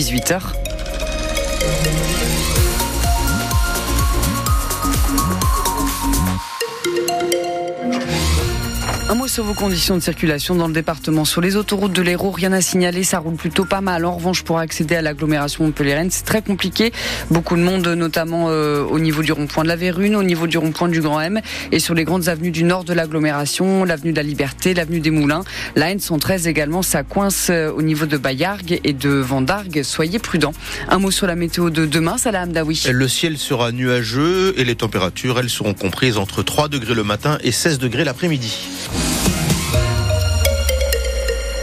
18h. Un mot sur vos conditions de circulation dans le département. Sur les autoroutes de l'Hérault, rien à signaler, ça roule plutôt pas mal. En revanche, pour accéder à l'agglomération Montpellier-Rennes, c'est très compliqué. Beaucoup de monde, notamment euh, au niveau du rond-point de la Vérune, au niveau du rond-point du Grand M, et sur les grandes avenues du nord de l'agglomération, l'avenue de la Liberté, l'avenue des Moulins. La N113 également, ça coince euh, au niveau de Bayargues et de Vendargues. Soyez prudents. Un mot sur la météo de demain, Salah Hamdaoui. Le ciel sera nuageux et les températures, elles seront comprises entre 3 degrés le matin et 16 degrés l'après-midi.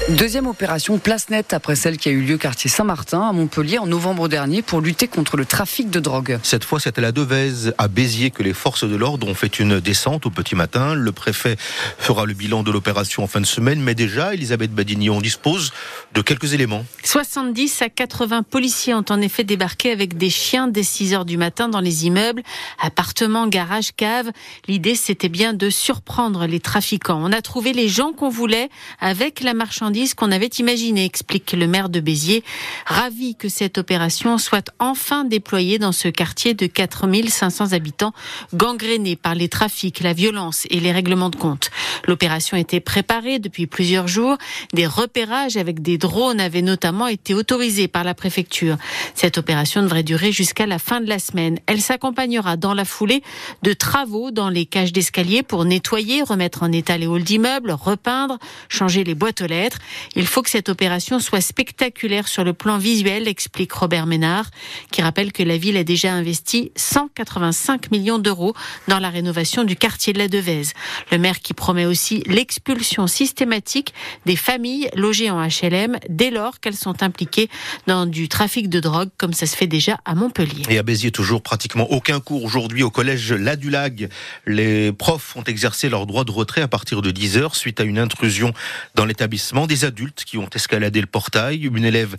Deuxième opération place nette après celle qui a eu lieu quartier Saint-Martin à Montpellier en novembre dernier pour lutter contre le trafic de drogue. Cette fois, c'est à la Devèze, à Béziers, que les forces de l'ordre ont fait une descente au petit matin. Le préfet fera le bilan de l'opération en fin de semaine, mais déjà, Elisabeth Badignon dispose de quelques éléments. 70 à 80 policiers ont en effet débarqué avec des chiens dès 6 heures du matin dans les immeubles, appartements, garages, caves. L'idée, c'était bien de surprendre les trafiquants. On a trouvé les gens qu'on voulait avec la marchandise qu'on avait imaginé, explique le maire de Béziers, ravi que cette opération soit enfin déployée dans ce quartier de 4500 habitants, gangréné par les trafics, la violence et les règlements de compte. L'opération était préparée depuis plusieurs jours. Des repérages avec des drones avaient notamment été autorisés par la préfecture. Cette opération devrait durer jusqu'à la fin de la semaine. Elle s'accompagnera dans la foulée de travaux dans les cages d'escalier pour nettoyer, remettre en état les halls d'immeubles, repeindre, changer les boîtes aux lettres. Il faut que cette opération soit spectaculaire sur le plan visuel, explique Robert Ménard, qui rappelle que la ville a déjà investi 185 millions d'euros dans la rénovation du quartier de la Devèze. Le maire qui promet aussi l'expulsion systématique des familles logées en HLM dès lors qu'elles sont impliquées dans du trafic de drogue, comme ça se fait déjà à Montpellier. Et à Béziers, toujours pratiquement aucun cours aujourd'hui au collège Ladulag. Les profs ont exercé leur droit de retrait à partir de 10 heures suite à une intrusion dans l'établissement adultes qui ont escaladé le portail. Une élève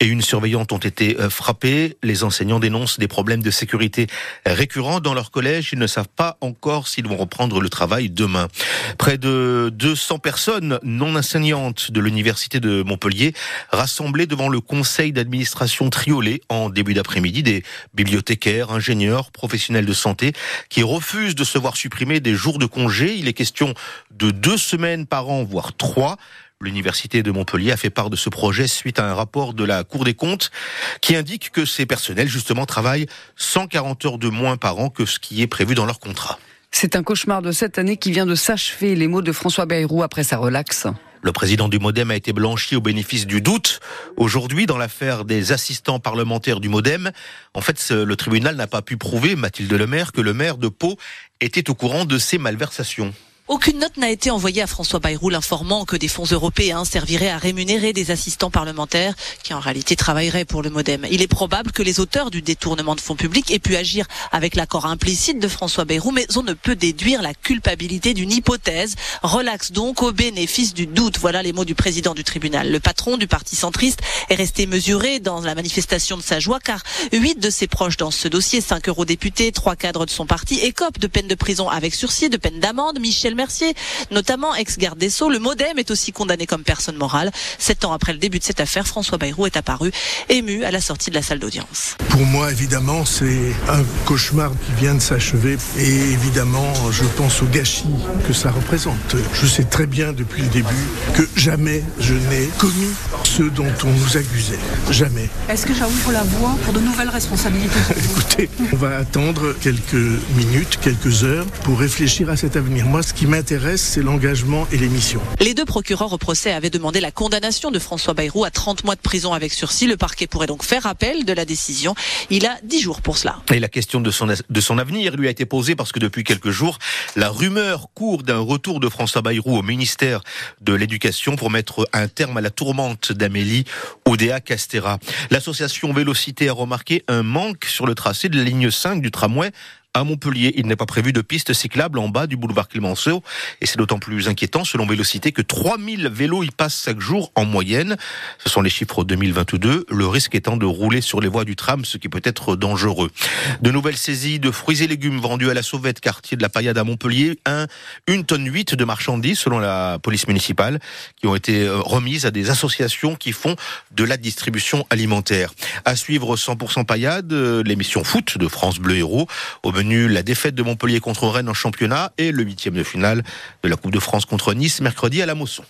et une surveillante ont été euh, frappées. Les enseignants dénoncent des problèmes de sécurité récurrents dans leur collège. Ils ne savent pas encore s'ils vont reprendre le travail demain. Près de 200 personnes non enseignantes de l'université de Montpellier rassemblées devant le conseil d'administration Triolet en début d'après-midi. Des bibliothécaires, ingénieurs, professionnels de santé qui refusent de se voir supprimer des jours de congé. Il est question de deux semaines par an, voire trois. L'université de Montpellier a fait part de ce projet suite à un rapport de la Cour des comptes qui indique que ces personnels justement travaillent 140 heures de moins par an que ce qui est prévu dans leur contrat. C'est un cauchemar de cette année qui vient de s'achever. Les mots de François Bayrou après sa relaxe. Le président du Modem a été blanchi au bénéfice du doute. Aujourd'hui, dans l'affaire des assistants parlementaires du Modem, en fait, le tribunal n'a pas pu prouver, Mathilde Lemaire, que le maire de Pau était au courant de ces malversations. Aucune note n'a été envoyée à François Bayrou informant que des fonds européens serviraient à rémunérer des assistants parlementaires qui en réalité travailleraient pour le Modem. Il est probable que les auteurs du détournement de fonds publics aient pu agir avec l'accord implicite de François Bayrou, mais on ne peut déduire la culpabilité d'une hypothèse. Relax donc au bénéfice du doute. Voilà les mots du président du tribunal. Le patron du parti centriste est resté mesuré dans la manifestation de sa joie car huit de ses proches dans ce dossier, cinq eurodéputés, trois cadres de son parti, écopent de peine de prison avec sursis, de peine d'amende. Michel Mercier, notamment ex-garde des Sceaux. Le Modem est aussi condamné comme personne morale. Sept ans après le début de cette affaire, François Bayrou est apparu ému à la sortie de la salle d'audience. Pour moi, évidemment, c'est un cauchemar qui vient de s'achever. Et évidemment, je pense au gâchis que ça représente. Je sais très bien depuis le début que jamais je n'ai commis ce dont on nous accusait. Jamais. Est-ce que j'ouvre la voie pour de nouvelles responsabilités Écoutez, on va attendre quelques minutes, quelques heures pour réfléchir à cet avenir. Moi, ce qui m'intéresse, c'est l'engagement et les missions. Les deux procureurs au procès avaient demandé la condamnation de François Bayrou à 30 mois de prison avec sursis. Le parquet pourrait donc faire appel de la décision. Il a 10 jours pour cela. Et la question de son, de son avenir lui a été posée parce que depuis quelques jours, la rumeur court d'un retour de François Bayrou au ministère de l'Éducation pour mettre un terme à la tourmente d'Amélie Oudéa Castera. L'association Vélocité a remarqué un manque sur le tracé de la ligne 5 du tramway À Montpellier, il n'est pas prévu de piste cyclable en bas du boulevard Clémenceau. Et c'est d'autant plus inquiétant, selon Vélocité, que 3000 vélos y passent chaque jour en moyenne. Ce sont les chiffres 2022. Le risque étant de rouler sur les voies du tram, ce qui peut être dangereux. De nouvelles saisies de fruits et légumes vendus à la Sauvette, quartier de la Paillade à Montpellier. Un, une tonne 8 de marchandises, selon la police municipale, qui ont été euh, remises à des associations qui font de la distribution alimentaire. À suivre 100% Paillade, euh, l'émission foot de France Bleu Héros. La défaite de Montpellier contre Rennes en championnat et le huitième de finale de la Coupe de France contre Nice mercredi à la Mosson.